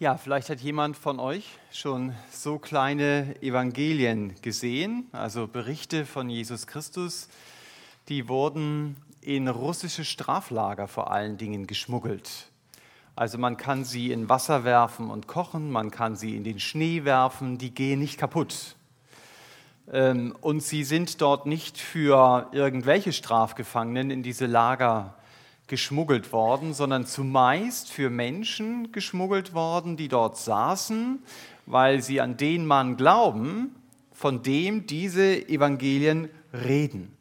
Ja, vielleicht hat jemand von euch schon so kleine Evangelien gesehen, also Berichte von Jesus Christus. Die wurden in russische Straflager vor allen Dingen geschmuggelt. Also man kann sie in Wasser werfen und kochen, man kann sie in den Schnee werfen, die gehen nicht kaputt. Ähm, und sie sind dort nicht für irgendwelche Strafgefangenen in diese Lager geschmuggelt worden, sondern zumeist für Menschen geschmuggelt worden, die dort saßen, weil sie an den Mann glauben, von dem diese Evangelien reden.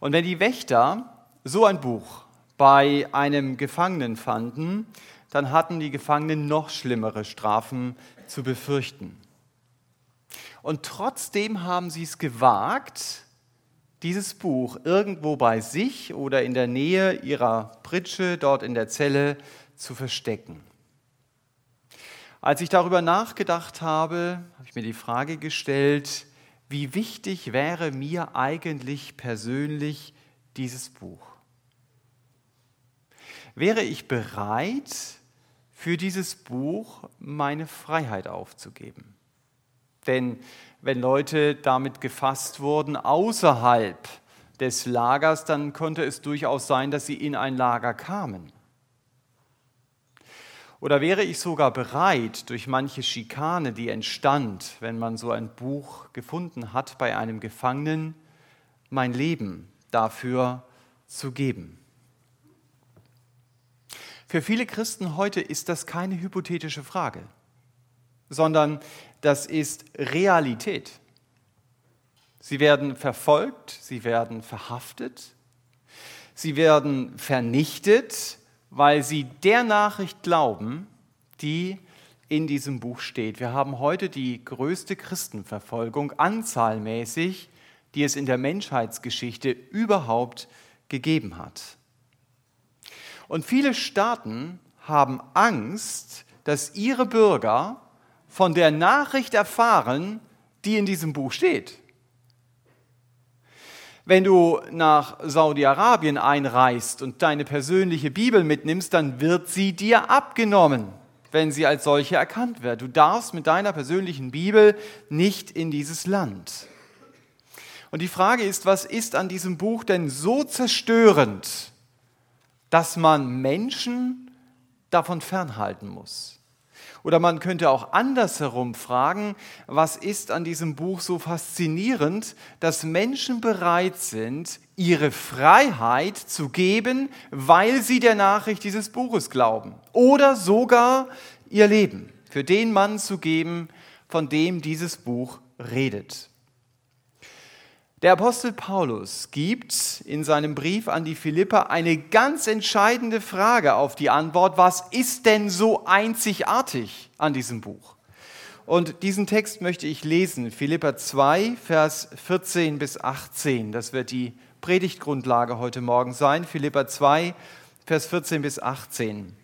Und wenn die Wächter so ein Buch bei einem Gefangenen fanden, dann hatten die Gefangenen noch schlimmere Strafen zu befürchten. Und trotzdem haben sie es gewagt, dieses Buch irgendwo bei sich oder in der Nähe ihrer Pritsche dort in der Zelle zu verstecken. Als ich darüber nachgedacht habe, habe ich mir die Frage gestellt, wie wichtig wäre mir eigentlich persönlich dieses Buch? Wäre ich bereit, für dieses Buch meine Freiheit aufzugeben? Denn wenn Leute damit gefasst wurden außerhalb des Lagers, dann konnte es durchaus sein, dass sie in ein Lager kamen. Oder wäre ich sogar bereit, durch manche Schikane, die entstand, wenn man so ein Buch gefunden hat bei einem Gefangenen, mein Leben dafür zu geben? Für viele Christen heute ist das keine hypothetische Frage sondern das ist Realität. Sie werden verfolgt, sie werden verhaftet, sie werden vernichtet, weil sie der Nachricht glauben, die in diesem Buch steht. Wir haben heute die größte Christenverfolgung anzahlmäßig, die es in der Menschheitsgeschichte überhaupt gegeben hat. Und viele Staaten haben Angst, dass ihre Bürger von der Nachricht erfahren, die in diesem Buch steht. Wenn du nach Saudi-Arabien einreist und deine persönliche Bibel mitnimmst, dann wird sie dir abgenommen, wenn sie als solche erkannt wird. Du darfst mit deiner persönlichen Bibel nicht in dieses Land. Und die Frage ist, was ist an diesem Buch denn so zerstörend, dass man Menschen davon fernhalten muss? Oder man könnte auch andersherum fragen, was ist an diesem Buch so faszinierend, dass Menschen bereit sind, ihre Freiheit zu geben, weil sie der Nachricht dieses Buches glauben. Oder sogar ihr Leben für den Mann zu geben, von dem dieses Buch redet. Der Apostel Paulus gibt in seinem Brief an die Philipper eine ganz entscheidende Frage auf die Antwort, was ist denn so einzigartig an diesem Buch? Und diesen Text möchte ich lesen, Philipper 2, Vers 14 bis 18. Das wird die Predigtgrundlage heute Morgen sein, Philipper 2, Vers 14 bis 18.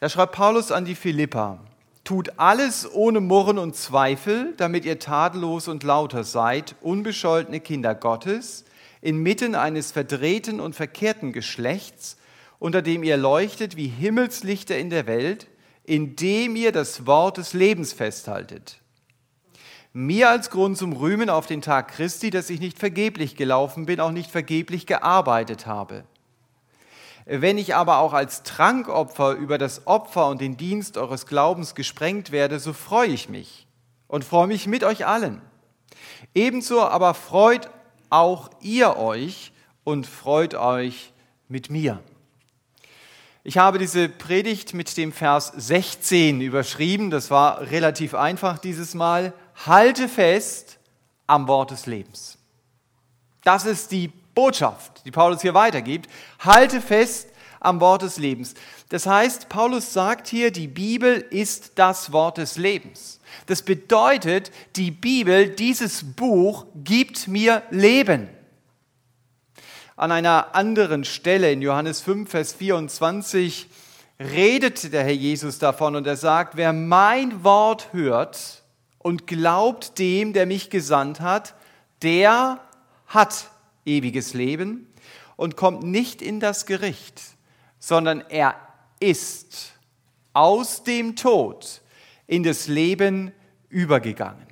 Da schreibt Paulus an die Philipper, Tut alles ohne Murren und Zweifel, damit ihr tadellos und lauter seid, unbescholtene Kinder Gottes, inmitten eines verdrehten und verkehrten Geschlechts, unter dem ihr leuchtet wie Himmelslichter in der Welt, indem ihr das Wort des Lebens festhaltet. Mir als Grund zum Rühmen auf den Tag Christi, dass ich nicht vergeblich gelaufen bin, auch nicht vergeblich gearbeitet habe. Wenn ich aber auch als Trankopfer über das Opfer und den Dienst eures Glaubens gesprengt werde, so freue ich mich und freue mich mit euch allen. Ebenso aber freut auch ihr euch und freut euch mit mir. Ich habe diese Predigt mit dem Vers 16 überschrieben. Das war relativ einfach dieses Mal. Halte fest am Wort des Lebens. Das ist die Botschaft, die Paulus hier weitergibt. Halte fest am Wort des Lebens. Das heißt, Paulus sagt hier, die Bibel ist das Wort des Lebens. Das bedeutet, die Bibel, dieses Buch gibt mir Leben. An einer anderen Stelle in Johannes 5, Vers 24 redet der Herr Jesus davon und er sagt, wer mein Wort hört und glaubt dem, der mich gesandt hat, der hat ewiges Leben und kommt nicht in das Gericht, sondern er ist aus dem Tod in das Leben übergegangen.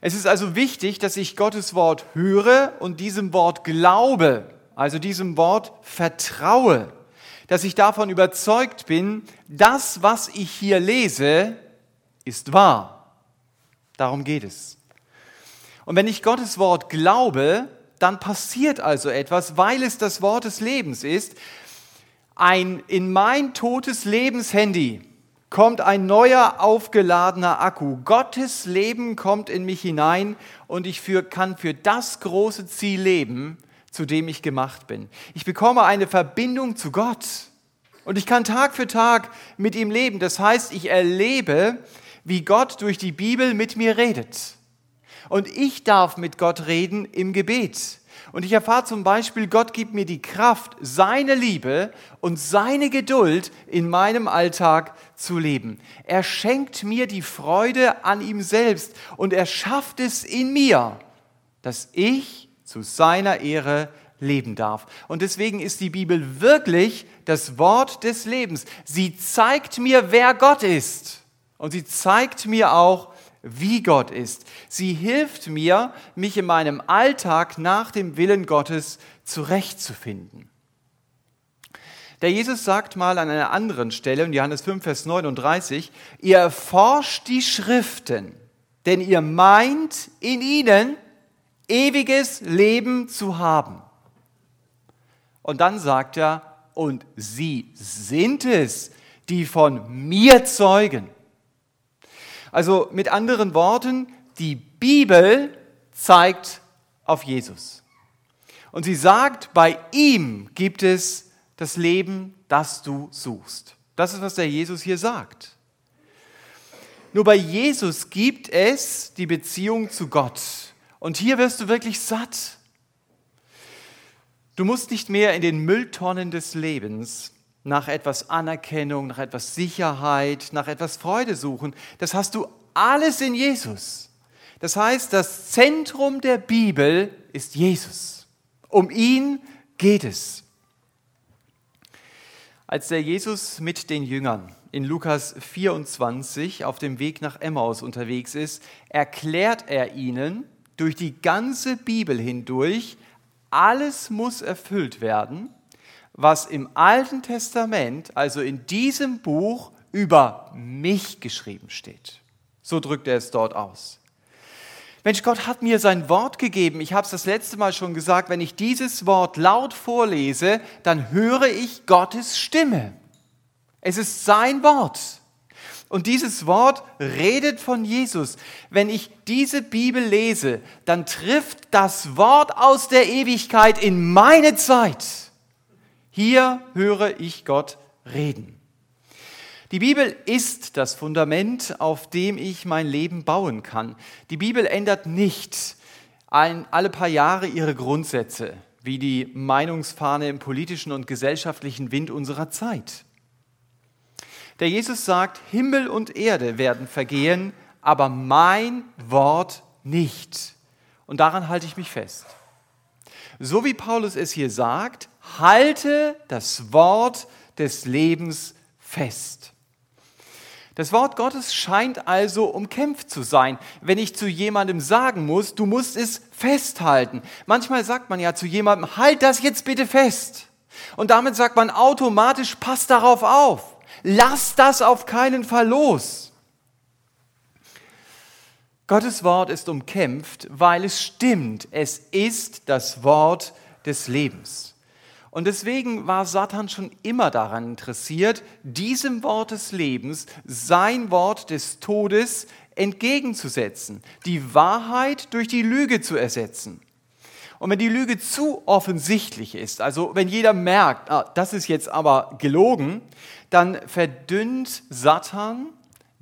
Es ist also wichtig, dass ich Gottes Wort höre und diesem Wort glaube, also diesem Wort vertraue, dass ich davon überzeugt bin, das, was ich hier lese, ist wahr. Darum geht es. Und wenn ich Gottes Wort glaube, dann passiert also etwas, weil es das Wort des Lebens ist. Ein in mein totes Lebenshandy kommt ein neuer aufgeladener Akku. Gottes Leben kommt in mich hinein und ich für, kann für das große Ziel leben, zu dem ich gemacht bin. Ich bekomme eine Verbindung zu Gott und ich kann Tag für Tag mit ihm leben. Das heißt, ich erlebe, wie Gott durch die Bibel mit mir redet. Und ich darf mit Gott reden im Gebet. Und ich erfahre zum Beispiel, Gott gibt mir die Kraft, seine Liebe und seine Geduld in meinem Alltag zu leben. Er schenkt mir die Freude an ihm selbst und er schafft es in mir, dass ich zu seiner Ehre leben darf. Und deswegen ist die Bibel wirklich das Wort des Lebens. Sie zeigt mir, wer Gott ist. Und sie zeigt mir auch, wie Gott ist. Sie hilft mir, mich in meinem Alltag nach dem Willen Gottes zurechtzufinden. Der Jesus sagt mal an einer anderen Stelle, in Johannes 5, Vers 39, ihr erforscht die Schriften, denn ihr meint in ihnen ewiges Leben zu haben. Und dann sagt er, und sie sind es, die von mir zeugen. Also mit anderen Worten, die Bibel zeigt auf Jesus. Und sie sagt, bei ihm gibt es das Leben, das du suchst. Das ist, was der Jesus hier sagt. Nur bei Jesus gibt es die Beziehung zu Gott. Und hier wirst du wirklich satt. Du musst nicht mehr in den Mülltonnen des Lebens nach etwas Anerkennung, nach etwas Sicherheit, nach etwas Freude suchen. Das hast du alles in Jesus. Das heißt, das Zentrum der Bibel ist Jesus. Um ihn geht es. Als der Jesus mit den Jüngern in Lukas 24 auf dem Weg nach Emmaus unterwegs ist, erklärt er ihnen durch die ganze Bibel hindurch, alles muss erfüllt werden, was im Alten Testament, also in diesem Buch, über mich geschrieben steht. So drückt er es dort aus. Mensch, Gott hat mir sein Wort gegeben. Ich habe es das letzte Mal schon gesagt, wenn ich dieses Wort laut vorlese, dann höre ich Gottes Stimme. Es ist sein Wort. Und dieses Wort redet von Jesus. Wenn ich diese Bibel lese, dann trifft das Wort aus der Ewigkeit in meine Zeit. Hier höre ich Gott reden. Die Bibel ist das Fundament, auf dem ich mein Leben bauen kann. Die Bibel ändert nicht alle paar Jahre ihre Grundsätze, wie die Meinungsfahne im politischen und gesellschaftlichen Wind unserer Zeit. Der Jesus sagt, Himmel und Erde werden vergehen, aber mein Wort nicht. Und daran halte ich mich fest. So wie Paulus es hier sagt, halte das Wort des Lebens fest. Das Wort Gottes scheint also umkämpft zu sein. Wenn ich zu jemandem sagen muss, du musst es festhalten. Manchmal sagt man ja zu jemandem, halt das jetzt bitte fest. Und damit sagt man automatisch, pass darauf auf. Lass das auf keinen Fall los. Gottes Wort ist umkämpft, weil es stimmt. Es ist das Wort des Lebens. Und deswegen war Satan schon immer daran interessiert, diesem Wort des Lebens sein Wort des Todes entgegenzusetzen, die Wahrheit durch die Lüge zu ersetzen. Und wenn die Lüge zu offensichtlich ist, also wenn jeder merkt, ah, das ist jetzt aber gelogen, dann verdünnt Satan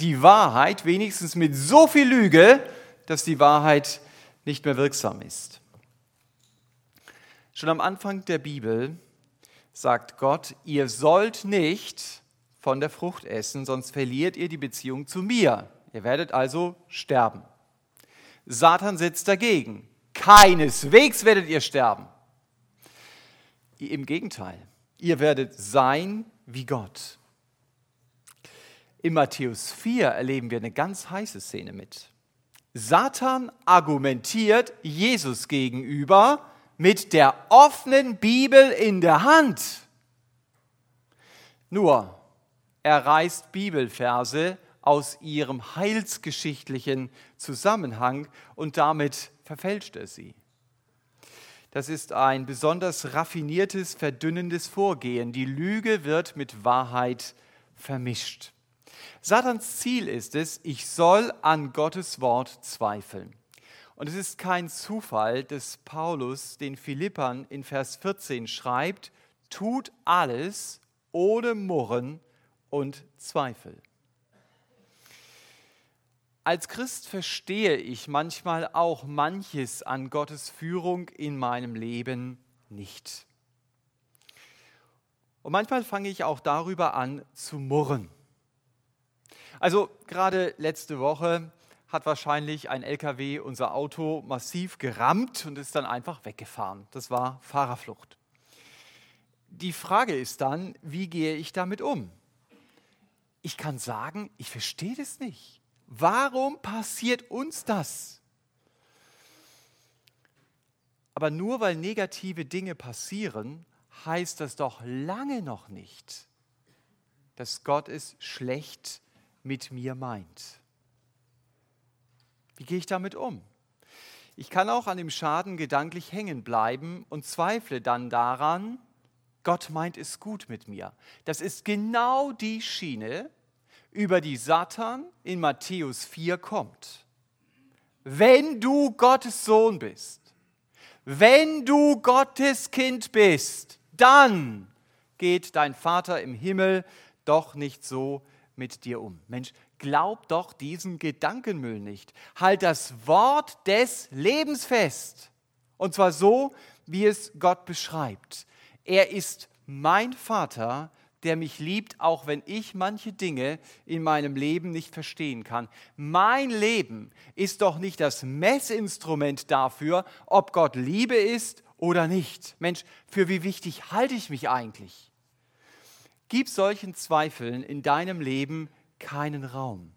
die Wahrheit wenigstens mit so viel Lüge, dass die Wahrheit nicht mehr wirksam ist. Schon am Anfang der Bibel sagt Gott, ihr sollt nicht von der Frucht essen, sonst verliert ihr die Beziehung zu mir. Ihr werdet also sterben. Satan sitzt dagegen. Keineswegs werdet ihr sterben. Im Gegenteil, ihr werdet sein wie Gott. In Matthäus 4 erleben wir eine ganz heiße Szene mit. Satan argumentiert Jesus gegenüber mit der offenen Bibel in der Hand. Nur, er reißt Bibelverse aus ihrem heilsgeschichtlichen Zusammenhang und damit verfälscht er sie. Das ist ein besonders raffiniertes, verdünnendes Vorgehen. Die Lüge wird mit Wahrheit vermischt. Satans Ziel ist es, ich soll an Gottes Wort zweifeln. Und es ist kein Zufall, dass Paulus den Philippern in Vers 14 schreibt, tut alles ohne Murren und Zweifel. Als Christ verstehe ich manchmal auch manches an Gottes Führung in meinem Leben nicht. Und manchmal fange ich auch darüber an zu murren. Also gerade letzte Woche hat wahrscheinlich ein LKW unser Auto massiv gerammt und ist dann einfach weggefahren. Das war Fahrerflucht. Die Frage ist dann, wie gehe ich damit um? Ich kann sagen, ich verstehe das nicht. Warum passiert uns das? Aber nur weil negative Dinge passieren, heißt das doch lange noch nicht, dass Gott es schlecht mit mir meint. Wie gehe ich damit um? Ich kann auch an dem Schaden gedanklich hängen bleiben und zweifle dann daran, Gott meint es gut mit mir. Das ist genau die Schiene, über die Satan in Matthäus 4 kommt. Wenn du Gottes Sohn bist, wenn du Gottes Kind bist, dann geht dein Vater im Himmel doch nicht so mit dir um. Mensch, glaub doch diesen Gedankenmüll nicht. Halt das Wort des Lebens fest. Und zwar so, wie es Gott beschreibt. Er ist mein Vater, der mich liebt, auch wenn ich manche Dinge in meinem Leben nicht verstehen kann. Mein Leben ist doch nicht das Messinstrument dafür, ob Gott Liebe ist oder nicht. Mensch, für wie wichtig halte ich mich eigentlich? Gib solchen Zweifeln in deinem Leben keinen Raum,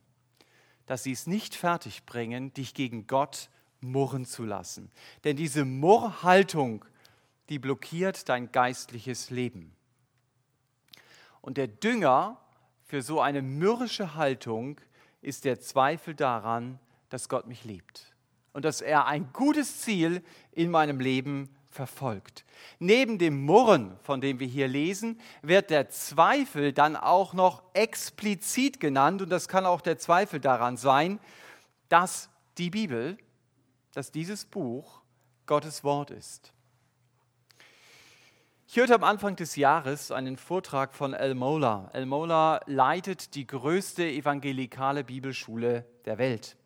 dass sie es nicht fertigbringen, dich gegen Gott murren zu lassen. Denn diese Murrhaltung, die blockiert dein geistliches Leben. Und der Dünger für so eine mürrische Haltung ist der Zweifel daran, dass Gott mich liebt und dass er ein gutes Ziel in meinem Leben verfolgt. Neben dem Murren, von dem wir hier lesen, wird der Zweifel dann auch noch explizit genannt und das kann auch der Zweifel daran sein, dass die Bibel, dass dieses Buch Gottes Wort ist. Ich hörte am Anfang des Jahres einen Vortrag von El Mola. El Mola leitet die größte evangelikale Bibelschule der Welt.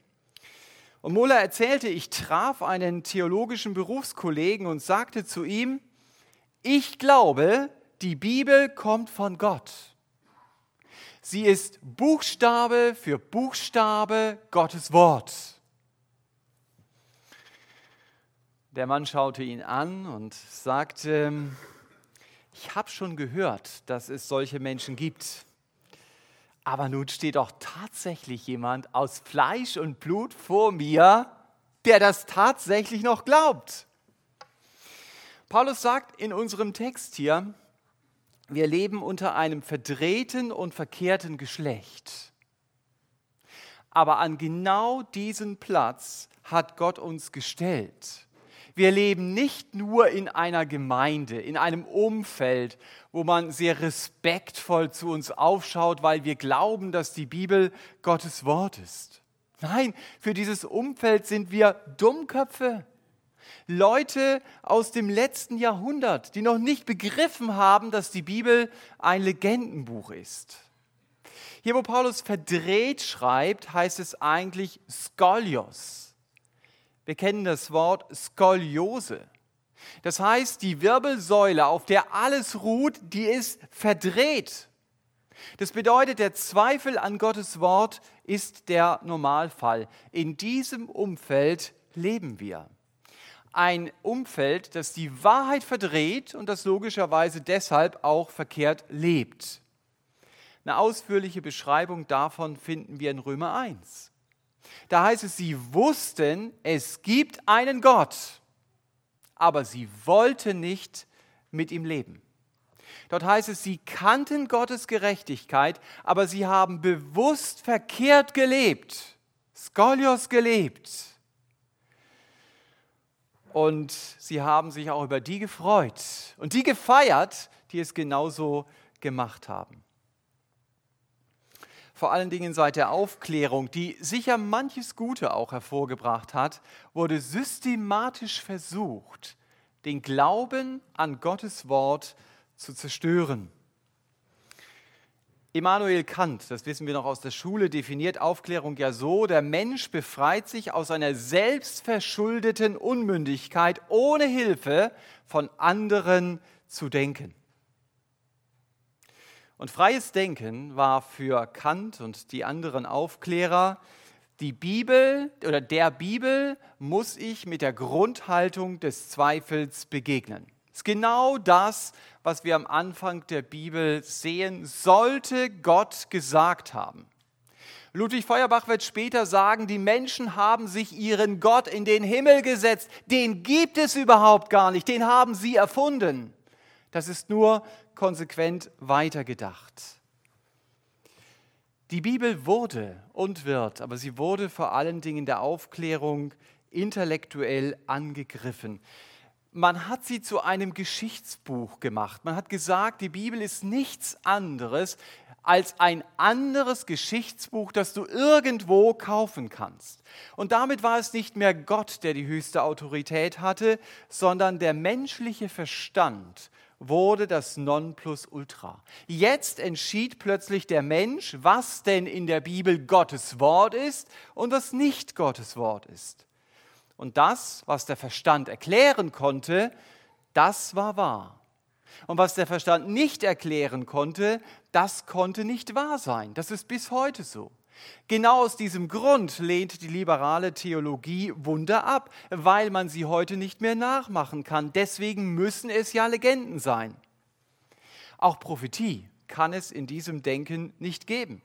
Und Mola erzählte, ich traf einen theologischen Berufskollegen und sagte zu ihm, ich glaube, die Bibel kommt von Gott. Sie ist Buchstabe für Buchstabe Gottes Wort. Der Mann schaute ihn an und sagte, ich habe schon gehört, dass es solche Menschen gibt. Aber nun steht doch tatsächlich jemand aus Fleisch und Blut vor mir, der das tatsächlich noch glaubt. Paulus sagt in unserem Text hier, wir leben unter einem verdrehten und verkehrten Geschlecht. Aber an genau diesen Platz hat Gott uns gestellt. Wir leben nicht nur in einer Gemeinde, in einem Umfeld, wo man sehr respektvoll zu uns aufschaut, weil wir glauben, dass die Bibel Gottes Wort ist. Nein, für dieses Umfeld sind wir Dummköpfe. Leute aus dem letzten Jahrhundert, die noch nicht begriffen haben, dass die Bibel ein Legendenbuch ist. Hier, wo Paulus verdreht schreibt, heißt es eigentlich Skolios. Wir kennen das Wort Skoliose. Das heißt, die Wirbelsäule, auf der alles ruht, die ist verdreht. Das bedeutet, der Zweifel an Gottes Wort ist der Normalfall. In diesem Umfeld leben wir. Ein Umfeld, das die Wahrheit verdreht und das logischerweise deshalb auch verkehrt lebt. Eine ausführliche Beschreibung davon finden wir in Römer 1. Da heißt es, sie wussten, es gibt einen Gott, aber sie wollten nicht mit ihm leben. Dort heißt es, sie kannten Gottes Gerechtigkeit, aber sie haben bewusst verkehrt gelebt, skolios gelebt. Und sie haben sich auch über die gefreut und die gefeiert, die es genauso gemacht haben. Vor allen Dingen seit der Aufklärung, die sicher manches Gute auch hervorgebracht hat, wurde systematisch versucht, den Glauben an Gottes Wort zu zerstören. Immanuel Kant, das wissen wir noch aus der Schule, definiert Aufklärung ja so, der Mensch befreit sich aus einer selbstverschuldeten Unmündigkeit, ohne Hilfe von anderen zu denken. Und freies Denken war für Kant und die anderen Aufklärer, die Bibel oder der Bibel muss ich mit der Grundhaltung des Zweifels begegnen. Das ist genau das, was wir am Anfang der Bibel sehen, sollte Gott gesagt haben. Ludwig Feuerbach wird später sagen, die Menschen haben sich ihren Gott in den Himmel gesetzt. Den gibt es überhaupt gar nicht, den haben sie erfunden. Das ist nur konsequent weitergedacht. Die Bibel wurde und wird, aber sie wurde vor allen Dingen der Aufklärung intellektuell angegriffen man hat sie zu einem Geschichtsbuch gemacht. Man hat gesagt, die Bibel ist nichts anderes als ein anderes Geschichtsbuch, das du irgendwo kaufen kannst. Und damit war es nicht mehr Gott, der die höchste Autorität hatte, sondern der menschliche Verstand wurde das Nonplusultra. Jetzt entschied plötzlich der Mensch, was denn in der Bibel Gottes Wort ist und was nicht Gottes Wort ist. Und das, was der Verstand erklären konnte, das war wahr. Und was der Verstand nicht erklären konnte, das konnte nicht wahr sein. Das ist bis heute so. Genau aus diesem Grund lehnt die liberale Theologie Wunder ab, weil man sie heute nicht mehr nachmachen kann. Deswegen müssen es ja Legenden sein. Auch Prophetie kann es in diesem Denken nicht geben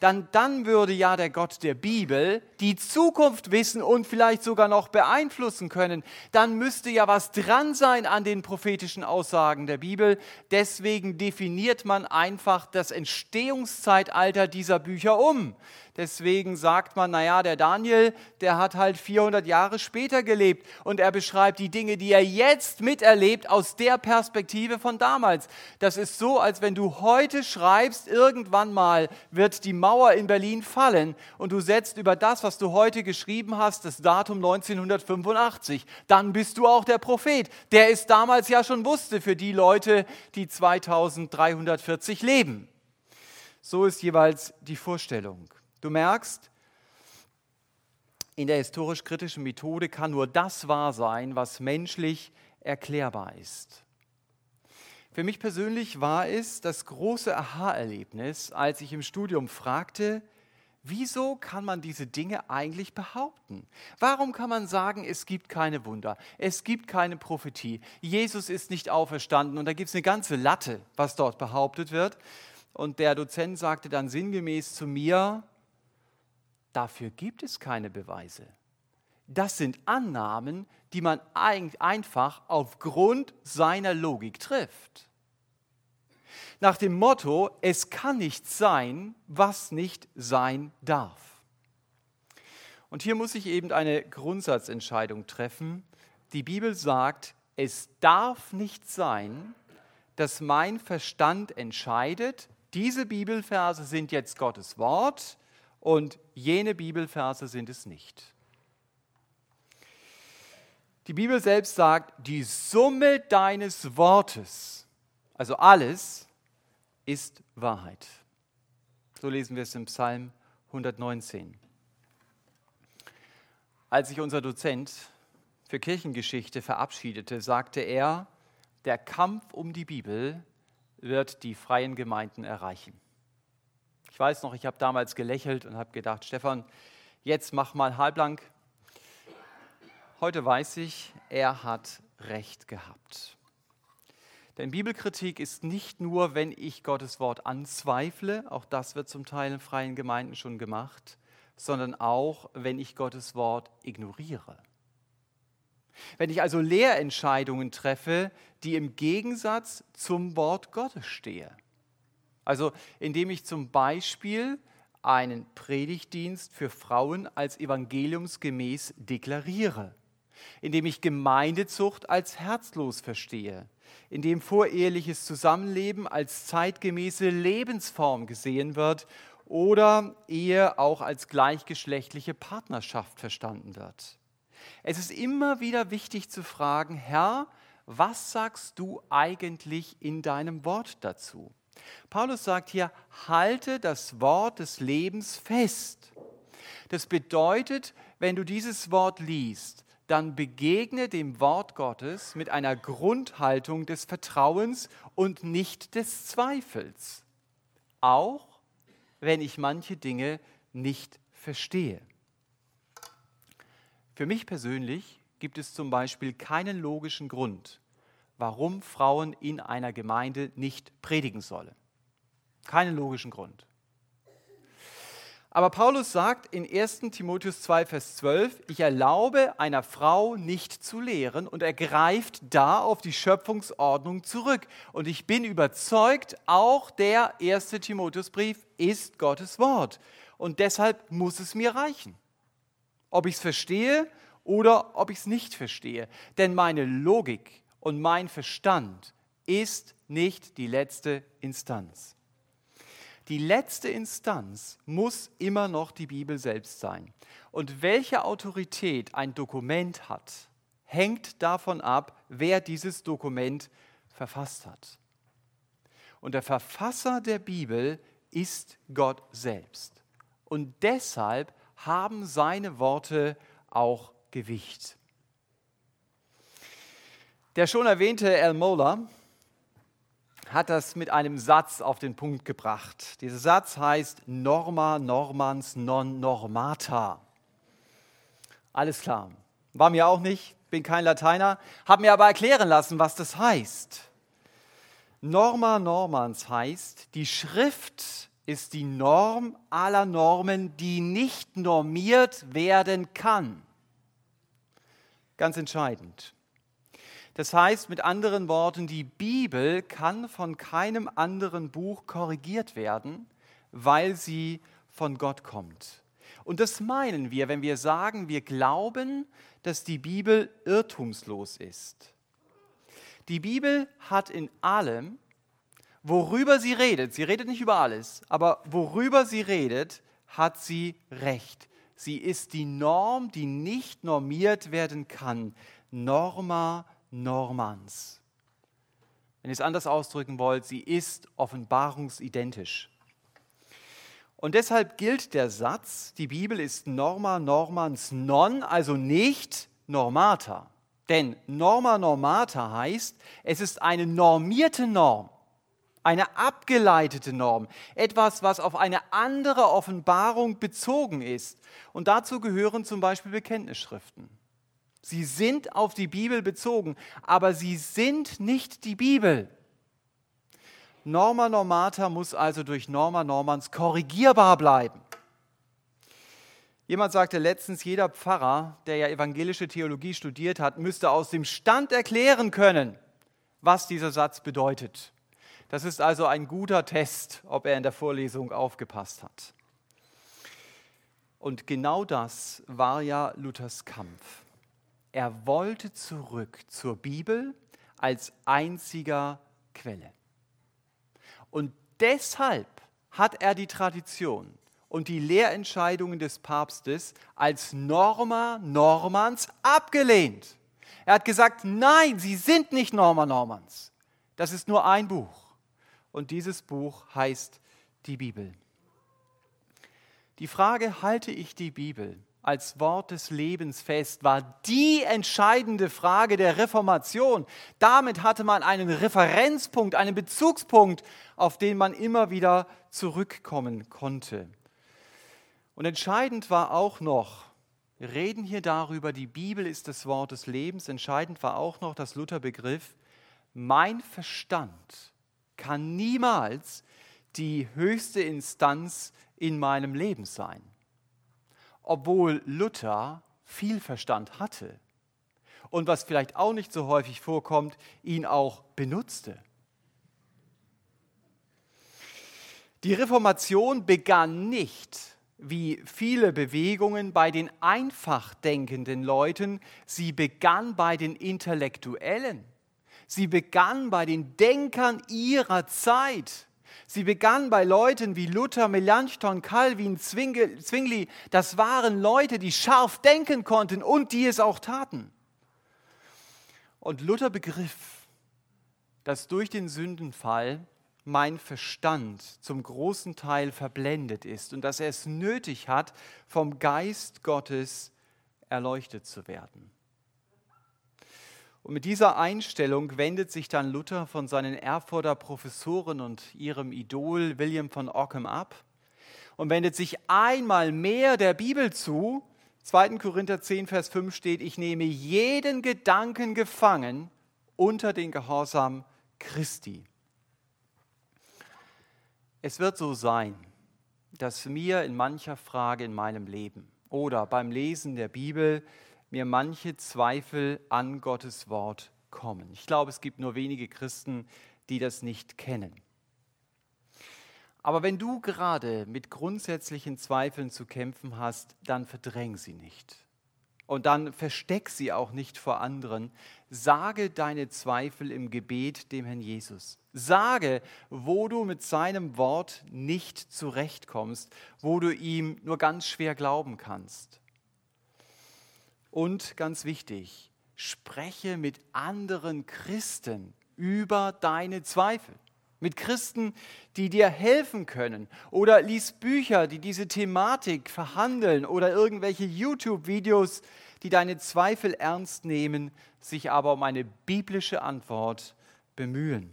dann, dann würde ja der Gott der Bibel die Zukunft wissen und vielleicht sogar noch beeinflussen können. Dann müsste ja was dran sein an den prophetischen Aussagen der Bibel. Deswegen definiert man einfach das Entstehungszeitalter dieser Bücher um. Deswegen sagt man, naja, der Daniel, der hat halt 400 Jahre später gelebt und er beschreibt die Dinge, die er jetzt miterlebt, aus der Perspektive von damals. Das ist so, als wenn du heute schreibst, irgendwann mal wird die Mauer in Berlin fallen und du setzt über das, was du heute geschrieben hast, das Datum 1985. Dann bist du auch der Prophet, der es damals ja schon wusste für die Leute, die 2340 leben. So ist jeweils die Vorstellung. Du merkst, in der historisch-kritischen Methode kann nur das wahr sein, was menschlich erklärbar ist. Für mich persönlich war es das große Aha-Erlebnis, als ich im Studium fragte, wieso kann man diese Dinge eigentlich behaupten? Warum kann man sagen, es gibt keine Wunder, es gibt keine Prophetie, Jesus ist nicht auferstanden und da gibt es eine ganze Latte, was dort behauptet wird. Und der Dozent sagte dann sinngemäß zu mir, Dafür gibt es keine Beweise. Das sind Annahmen, die man einfach aufgrund seiner Logik trifft. Nach dem Motto, es kann nicht sein, was nicht sein darf. Und hier muss ich eben eine Grundsatzentscheidung treffen. Die Bibel sagt, es darf nicht sein, dass mein Verstand entscheidet, diese Bibelverse sind jetzt Gottes Wort und jene Bibelverse sind es nicht. Die Bibel selbst sagt, die Summe deines Wortes, also alles, ist Wahrheit. So lesen wir es im Psalm 119. Als sich unser Dozent für Kirchengeschichte verabschiedete, sagte er, der Kampf um die Bibel wird die freien Gemeinden erreichen. Ich weiß noch, ich habe damals gelächelt und habe gedacht, Stefan, jetzt mach mal halblang. Heute weiß ich, er hat recht gehabt. Denn Bibelkritik ist nicht nur, wenn ich Gottes Wort anzweifle, auch das wird zum Teil in freien Gemeinden schon gemacht, sondern auch, wenn ich Gottes Wort ignoriere. Wenn ich also Lehrentscheidungen treffe, die im Gegensatz zum Wort Gottes stehen. Also indem ich zum Beispiel einen Predigtdienst für Frauen als evangeliumsgemäß deklariere, indem ich Gemeindezucht als herzlos verstehe, indem voreheliches Zusammenleben als zeitgemäße Lebensform gesehen wird oder Ehe auch als gleichgeschlechtliche Partnerschaft verstanden wird. Es ist immer wieder wichtig zu fragen, Herr, was sagst du eigentlich in deinem Wort dazu? Paulus sagt hier, halte das Wort des Lebens fest. Das bedeutet, wenn du dieses Wort liest, dann begegne dem Wort Gottes mit einer Grundhaltung des Vertrauens und nicht des Zweifels. Auch wenn ich manche Dinge nicht verstehe. Für mich persönlich gibt es zum Beispiel keinen logischen Grund, warum Frauen in einer Gemeinde nicht predigen sollen. Keinen logischen Grund. Aber Paulus sagt in 1 Timotheus 2, Vers 12, ich erlaube einer Frau nicht zu lehren und er greift da auf die Schöpfungsordnung zurück. Und ich bin überzeugt, auch der 1 Timotheusbrief ist Gottes Wort. Und deshalb muss es mir reichen ob ich es verstehe oder ob ich es nicht verstehe. Denn meine Logik und mein Verstand ist nicht die letzte Instanz. Die letzte Instanz muss immer noch die Bibel selbst sein. Und welche Autorität ein Dokument hat, hängt davon ab, wer dieses Dokument verfasst hat. Und der Verfasser der Bibel ist Gott selbst. Und deshalb haben seine Worte auch Gewicht. Der schon erwähnte El Mola hat das mit einem Satz auf den Punkt gebracht. Dieser Satz heißt Norma normans non normata. Alles klar. War mir auch nicht, bin kein Lateiner, habe mir aber erklären lassen, was das heißt. Norma normans heißt, die Schrift ist die Norm aller Normen, die nicht normiert werden kann. Ganz entscheidend. Das heißt mit anderen Worten, die Bibel kann von keinem anderen Buch korrigiert werden, weil sie von Gott kommt. Und das meinen wir, wenn wir sagen, wir glauben, dass die Bibel irrtumslos ist. Die Bibel hat in allem worüber sie redet, sie redet nicht über alles, aber worüber sie redet, hat sie recht. Sie ist die Norm, die nicht normiert werden kann. Norma normans. Wenn ihr es anders ausdrücken wollt, sie ist offenbarungsidentisch. Und deshalb gilt der Satz, die Bibel ist norma normans non, also nicht normata. Denn norma normata heißt, es ist eine normierte Norm eine abgeleitete Norm, etwas, was auf eine andere Offenbarung bezogen ist. Und dazu gehören zum Beispiel Bekenntnisschriften. Sie sind auf die Bibel bezogen, aber sie sind nicht die Bibel. Norma normata muss also durch Norma normans korrigierbar bleiben. Jemand sagte letztens, jeder Pfarrer, der ja evangelische Theologie studiert hat, müsste aus dem Stand erklären können, was dieser Satz bedeutet. Das ist also ein guter Test, ob er in der Vorlesung aufgepasst hat. Und genau das war ja Luthers Kampf. Er wollte zurück zur Bibel als einziger Quelle. Und deshalb hat er die Tradition und die Lehrentscheidungen des Papstes als Norma Normans abgelehnt. Er hat gesagt, nein, sie sind nicht Norma Normans. Das ist nur ein Buch und dieses Buch heißt die Bibel. Die Frage, halte ich die Bibel als Wort des Lebens fest, war die entscheidende Frage der Reformation. Damit hatte man einen Referenzpunkt, einen Bezugspunkt, auf den man immer wieder zurückkommen konnte. Und entscheidend war auch noch, wir reden hier darüber, die Bibel ist das Wort des Lebens, entscheidend war auch noch, dass Luther begriff, mein Verstand kann niemals die höchste Instanz in meinem Leben sein. Obwohl Luther viel Verstand hatte und was vielleicht auch nicht so häufig vorkommt, ihn auch benutzte. Die Reformation begann nicht, wie viele Bewegungen bei den einfach denkenden Leuten, sie begann bei den Intellektuellen. Sie begann bei den Denkern ihrer Zeit. Sie begann bei Leuten wie Luther, Melanchthon, Calvin, Zwingli. Das waren Leute, die scharf denken konnten und die es auch taten. Und Luther begriff, dass durch den Sündenfall mein Verstand zum großen Teil verblendet ist und dass er es nötig hat, vom Geist Gottes erleuchtet zu werden. Und mit dieser Einstellung wendet sich dann Luther von seinen Erfurter Professoren und ihrem Idol William von Ockham ab und wendet sich einmal mehr der Bibel zu. 2. Korinther 10, Vers 5 steht, ich nehme jeden Gedanken gefangen unter den Gehorsam Christi. Es wird so sein, dass mir in mancher Frage in meinem Leben oder beim Lesen der Bibel mir manche Zweifel an Gottes Wort kommen. Ich glaube, es gibt nur wenige Christen, die das nicht kennen. Aber wenn du gerade mit grundsätzlichen Zweifeln zu kämpfen hast, dann verdräng sie nicht. Und dann versteck sie auch nicht vor anderen. Sage deine Zweifel im Gebet dem Herrn Jesus. Sage, wo du mit seinem Wort nicht zurechtkommst, wo du ihm nur ganz schwer glauben kannst. Und ganz wichtig, spreche mit anderen Christen über deine Zweifel. Mit Christen, die dir helfen können. Oder lies Bücher, die diese Thematik verhandeln. Oder irgendwelche YouTube-Videos, die deine Zweifel ernst nehmen, sich aber um eine biblische Antwort bemühen.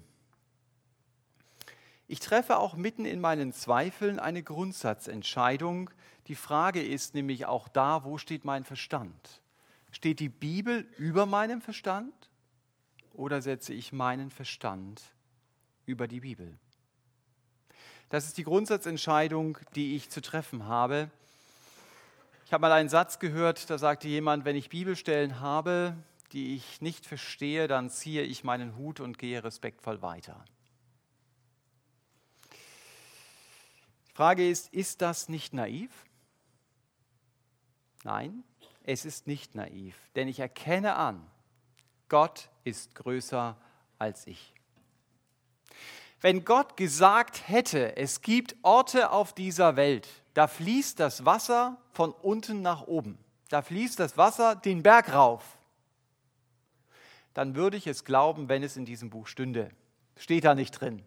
Ich treffe auch mitten in meinen Zweifeln eine Grundsatzentscheidung. Die Frage ist nämlich auch da, wo steht mein Verstand? Steht die Bibel über meinem Verstand oder setze ich meinen Verstand über die Bibel? Das ist die Grundsatzentscheidung, die ich zu treffen habe. Ich habe mal einen Satz gehört, da sagte jemand, wenn ich Bibelstellen habe, die ich nicht verstehe, dann ziehe ich meinen Hut und gehe respektvoll weiter. Die Frage ist, ist das nicht naiv? Nein, es ist nicht naiv, denn ich erkenne an, Gott ist größer als ich. Wenn Gott gesagt hätte, es gibt Orte auf dieser Welt, da fließt das Wasser von unten nach oben, da fließt das Wasser den Berg rauf, dann würde ich es glauben, wenn es in diesem Buch stünde. Steht da nicht drin.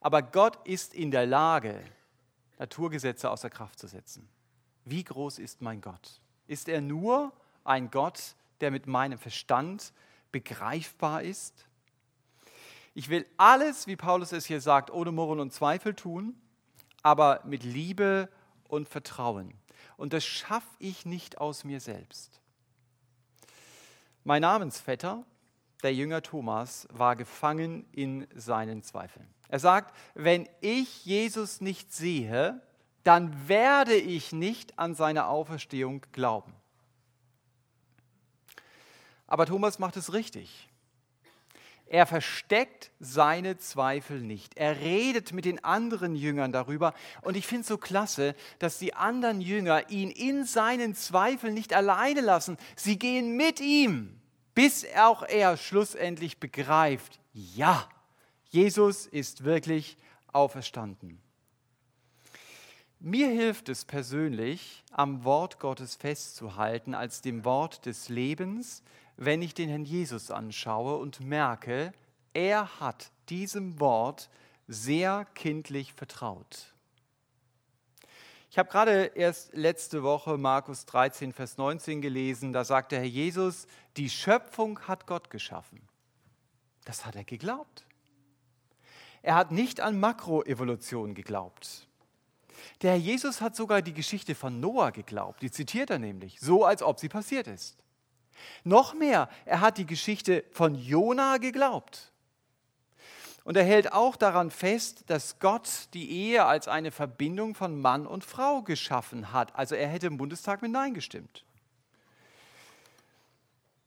Aber Gott ist in der Lage, Naturgesetze außer Kraft zu setzen. Wie groß ist mein Gott? Ist er nur ein Gott, der mit meinem Verstand begreifbar ist? Ich will alles, wie Paulus es hier sagt, ohne Murren und Zweifel tun, aber mit Liebe und Vertrauen. Und das schaffe ich nicht aus mir selbst. Mein Namensvetter, der Jünger Thomas, war gefangen in seinen Zweifeln. Er sagt, wenn ich Jesus nicht sehe, dann werde ich nicht an seine Auferstehung glauben. Aber Thomas macht es richtig. Er versteckt seine Zweifel nicht. Er redet mit den anderen Jüngern darüber. Und ich finde es so klasse, dass die anderen Jünger ihn in seinen Zweifeln nicht alleine lassen. Sie gehen mit ihm, bis auch er schlussendlich begreift, ja, Jesus ist wirklich auferstanden. Mir hilft es persönlich, am Wort Gottes festzuhalten als dem Wort des Lebens, wenn ich den Herrn Jesus anschaue und merke, er hat diesem Wort sehr kindlich vertraut. Ich habe gerade erst letzte Woche Markus 13, Vers 19 gelesen, da sagt der Herr Jesus, die Schöpfung hat Gott geschaffen. Das hat er geglaubt. Er hat nicht an Makroevolution geglaubt. Der Herr Jesus hat sogar die Geschichte von Noah geglaubt. Die zitiert er nämlich, so als ob sie passiert ist. Noch mehr, er hat die Geschichte von Jona geglaubt. Und er hält auch daran fest, dass Gott die Ehe als eine Verbindung von Mann und Frau geschaffen hat. Also er hätte im Bundestag mit Nein gestimmt.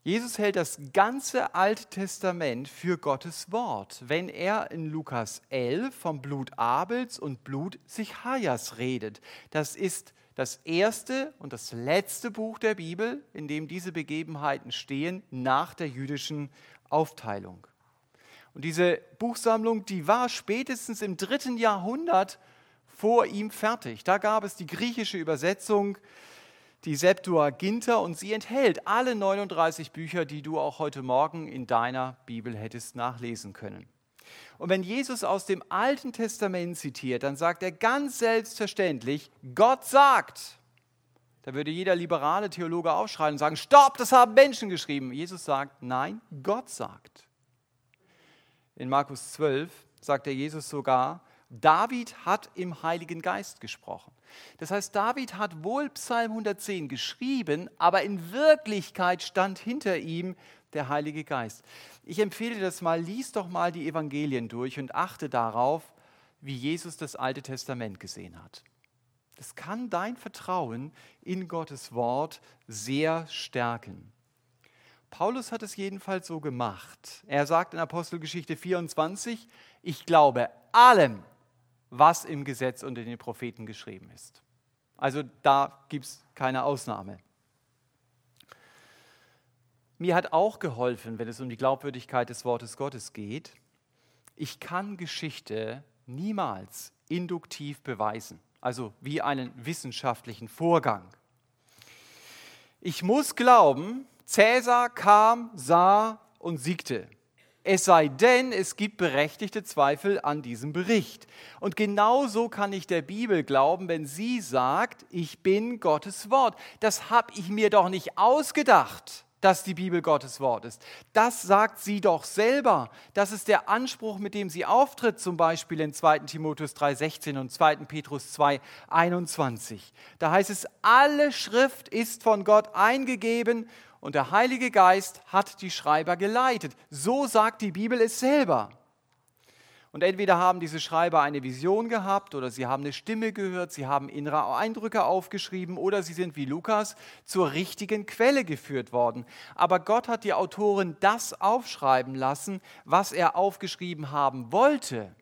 Jesus hält das ganze Alte Testament für Gottes Wort, wenn er in Lukas 11 vom Blut Abels und Blut Sicharias redet. Das ist das erste und das letzte Buch der Bibel, in dem diese Begebenheiten stehen nach der jüdischen Aufteilung. Und diese Buchsammlung, die war spätestens im dritten Jahrhundert vor ihm fertig. Da gab es die griechische Übersetzung, die Septuaginta, und sie enthält alle 39 Bücher, die du auch heute Morgen in deiner Bibel hättest nachlesen können. Und wenn Jesus aus dem Alten Testament zitiert, dann sagt er ganz selbstverständlich, Gott sagt. Da würde jeder liberale Theologe aufschreien und sagen, stopp, das haben Menschen geschrieben. Jesus sagt, nein, Gott sagt. In Markus 12 sagt der Jesus sogar, David hat im Heiligen Geist gesprochen. Das heißt, David hat wohl Psalm 110 geschrieben, aber in Wirklichkeit stand hinter ihm der Heilige Geist. Ich empfehle das mal, lies doch mal die Evangelien durch und achte darauf, wie Jesus das Alte Testament gesehen hat. Das kann dein Vertrauen in Gottes Wort sehr stärken. Paulus hat es jedenfalls so gemacht. Er sagt in Apostelgeschichte 24, ich glaube allem, was im Gesetz und in den Propheten geschrieben ist. Also da gibt es keine Ausnahme. Mir hat auch geholfen, wenn es um die Glaubwürdigkeit des Wortes Gottes geht, ich kann Geschichte niemals induktiv beweisen, also wie einen wissenschaftlichen Vorgang. Ich muss glauben, Cäsar kam, sah und siegte. Es sei denn, es gibt berechtigte Zweifel an diesem Bericht. Und genauso kann ich der Bibel glauben, wenn sie sagt, ich bin Gottes Wort. Das habe ich mir doch nicht ausgedacht dass die Bibel Gottes Wort ist. Das sagt sie doch selber. Das ist der Anspruch, mit dem sie auftritt, zum Beispiel in 2 Timotheus 3,16 und 2 Petrus 2,21. Da heißt es, alle Schrift ist von Gott eingegeben und der Heilige Geist hat die Schreiber geleitet. So sagt die Bibel es selber. Und entweder haben diese Schreiber eine Vision gehabt oder sie haben eine Stimme gehört, sie haben innere Eindrücke aufgeschrieben oder sie sind wie Lukas zur richtigen Quelle geführt worden. Aber Gott hat die Autoren das aufschreiben lassen, was er aufgeschrieben haben wollte.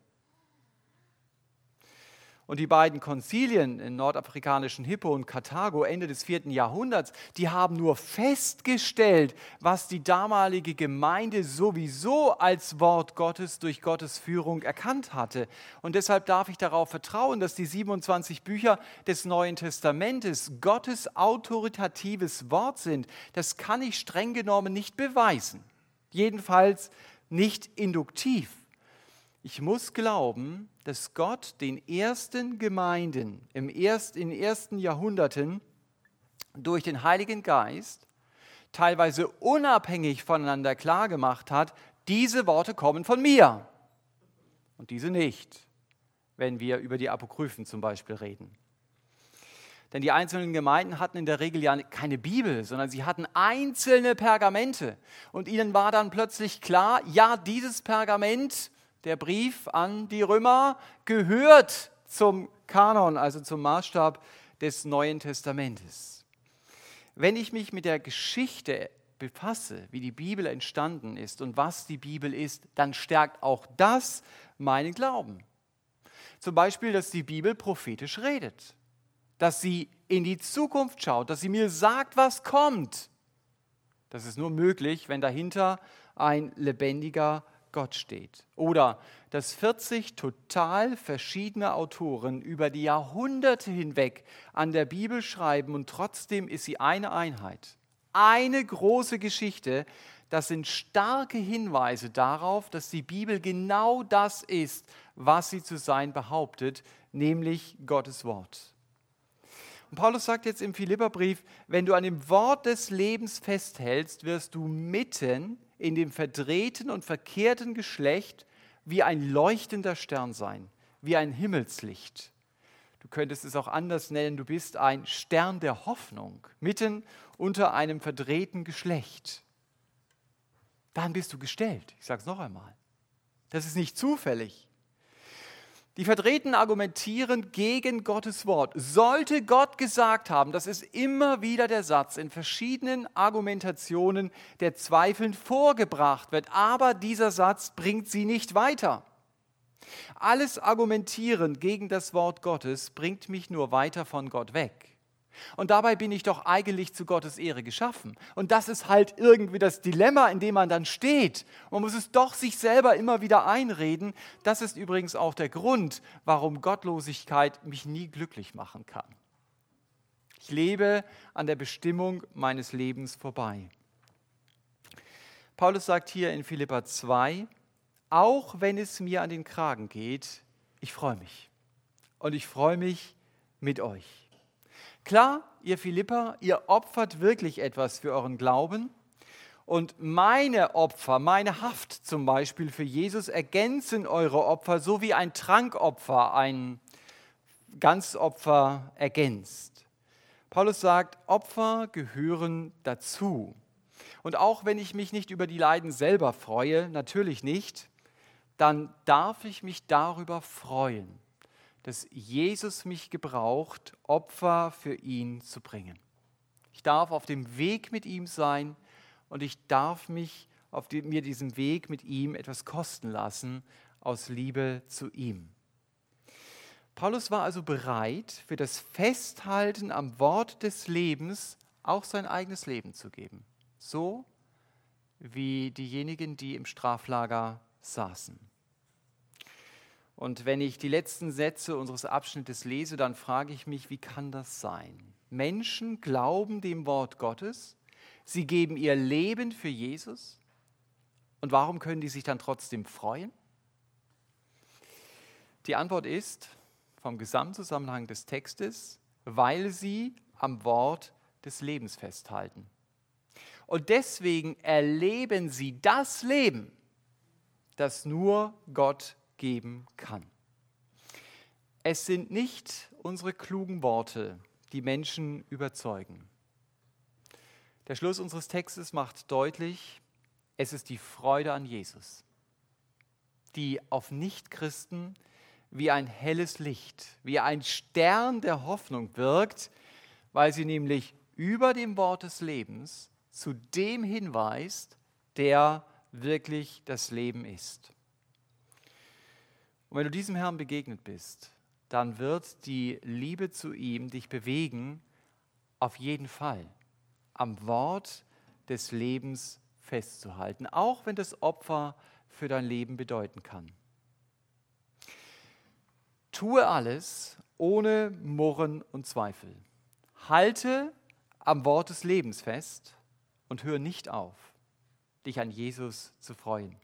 Und die beiden Konzilien in nordafrikanischen Hippo und Karthago Ende des vierten Jahrhunderts, die haben nur festgestellt, was die damalige Gemeinde sowieso als Wort Gottes durch Gottes Führung erkannt hatte. Und deshalb darf ich darauf vertrauen, dass die 27 Bücher des Neuen Testamentes Gottes autoritatives Wort sind. Das kann ich streng genommen nicht beweisen. Jedenfalls nicht induktiv. Ich muss glauben, dass Gott den ersten Gemeinden im erst, in den ersten Jahrhunderten durch den Heiligen Geist teilweise unabhängig voneinander klargemacht hat, diese Worte kommen von mir und diese nicht, wenn wir über die Apokryphen zum Beispiel reden. Denn die einzelnen Gemeinden hatten in der Regel ja keine Bibel, sondern sie hatten einzelne Pergamente. Und ihnen war dann plötzlich klar, ja, dieses Pergament der Brief an die Römer gehört zum Kanon, also zum Maßstab des Neuen Testamentes. Wenn ich mich mit der Geschichte befasse, wie die Bibel entstanden ist und was die Bibel ist, dann stärkt auch das meinen Glauben. Zum Beispiel, dass die Bibel prophetisch redet, dass sie in die Zukunft schaut, dass sie mir sagt, was kommt. Das ist nur möglich, wenn dahinter ein lebendiger Gott steht. Oder dass 40 total verschiedene Autoren über die Jahrhunderte hinweg an der Bibel schreiben und trotzdem ist sie eine Einheit. Eine große Geschichte. Das sind starke Hinweise darauf, dass die Bibel genau das ist, was sie zu sein behauptet, nämlich Gottes Wort. Und Paulus sagt jetzt im Philipperbrief, wenn du an dem Wort des Lebens festhältst, wirst du mitten in dem verdrehten und verkehrten Geschlecht wie ein leuchtender Stern sein, wie ein Himmelslicht. Du könntest es auch anders nennen, du bist ein Stern der Hoffnung mitten unter einem verdrehten Geschlecht. Dann bist du gestellt. Ich sage es noch einmal. Das ist nicht zufällig. Die Vertretenen argumentieren gegen Gottes Wort. Sollte Gott gesagt haben, das ist immer wieder der Satz in verschiedenen Argumentationen, der zweifelnd vorgebracht wird, aber dieser Satz bringt sie nicht weiter. Alles Argumentieren gegen das Wort Gottes bringt mich nur weiter von Gott weg. Und dabei bin ich doch eigentlich zu Gottes Ehre geschaffen. Und das ist halt irgendwie das Dilemma, in dem man dann steht. Man muss es doch sich selber immer wieder einreden. Das ist übrigens auch der Grund, warum Gottlosigkeit mich nie glücklich machen kann. Ich lebe an der Bestimmung meines Lebens vorbei. Paulus sagt hier in Philippa 2, auch wenn es mir an den Kragen geht, ich freue mich. Und ich freue mich mit euch. Klar, ihr Philipper, ihr opfert wirklich etwas für euren Glauben. Und meine Opfer, meine Haft zum Beispiel für Jesus ergänzen eure Opfer, so wie ein Trankopfer ein Ganzopfer ergänzt. Paulus sagt, Opfer gehören dazu. Und auch wenn ich mich nicht über die Leiden selber freue, natürlich nicht, dann darf ich mich darüber freuen, dass Jesus mich gebraucht, Opfer für ihn zu bringen. Ich darf auf dem Weg mit ihm sein und ich darf mich auf die, mir diesem Weg mit ihm etwas kosten lassen aus Liebe zu ihm. Paulus war also bereit, für das Festhalten am Wort des Lebens auch sein eigenes Leben zu geben. So wie diejenigen, die im Straflager saßen. Und wenn ich die letzten Sätze unseres Abschnittes lese, dann frage ich mich, wie kann das sein? Menschen glauben dem Wort Gottes, sie geben ihr Leben für Jesus und warum können die sich dann trotzdem freuen? Die Antwort ist vom Gesamtzusammenhang des Textes, weil sie am Wort des Lebens festhalten. Und deswegen erleben sie das Leben, das nur Gott geben kann. Es sind nicht unsere klugen Worte, die Menschen überzeugen. Der Schluss unseres Textes macht deutlich, es ist die Freude an Jesus, die auf Nichtchristen wie ein helles Licht, wie ein Stern der Hoffnung wirkt, weil sie nämlich über dem Wort des Lebens zu dem hinweist, der wirklich das Leben ist. Und wenn du diesem Herrn begegnet bist, dann wird die Liebe zu ihm dich bewegen, auf jeden Fall am Wort des Lebens festzuhalten, auch wenn das Opfer für dein Leben bedeuten kann. Tue alles ohne Murren und Zweifel. Halte am Wort des Lebens fest und hör nicht auf, dich an Jesus zu freuen.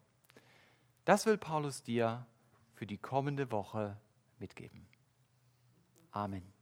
Das will Paulus dir für die kommende Woche mitgeben. Amen.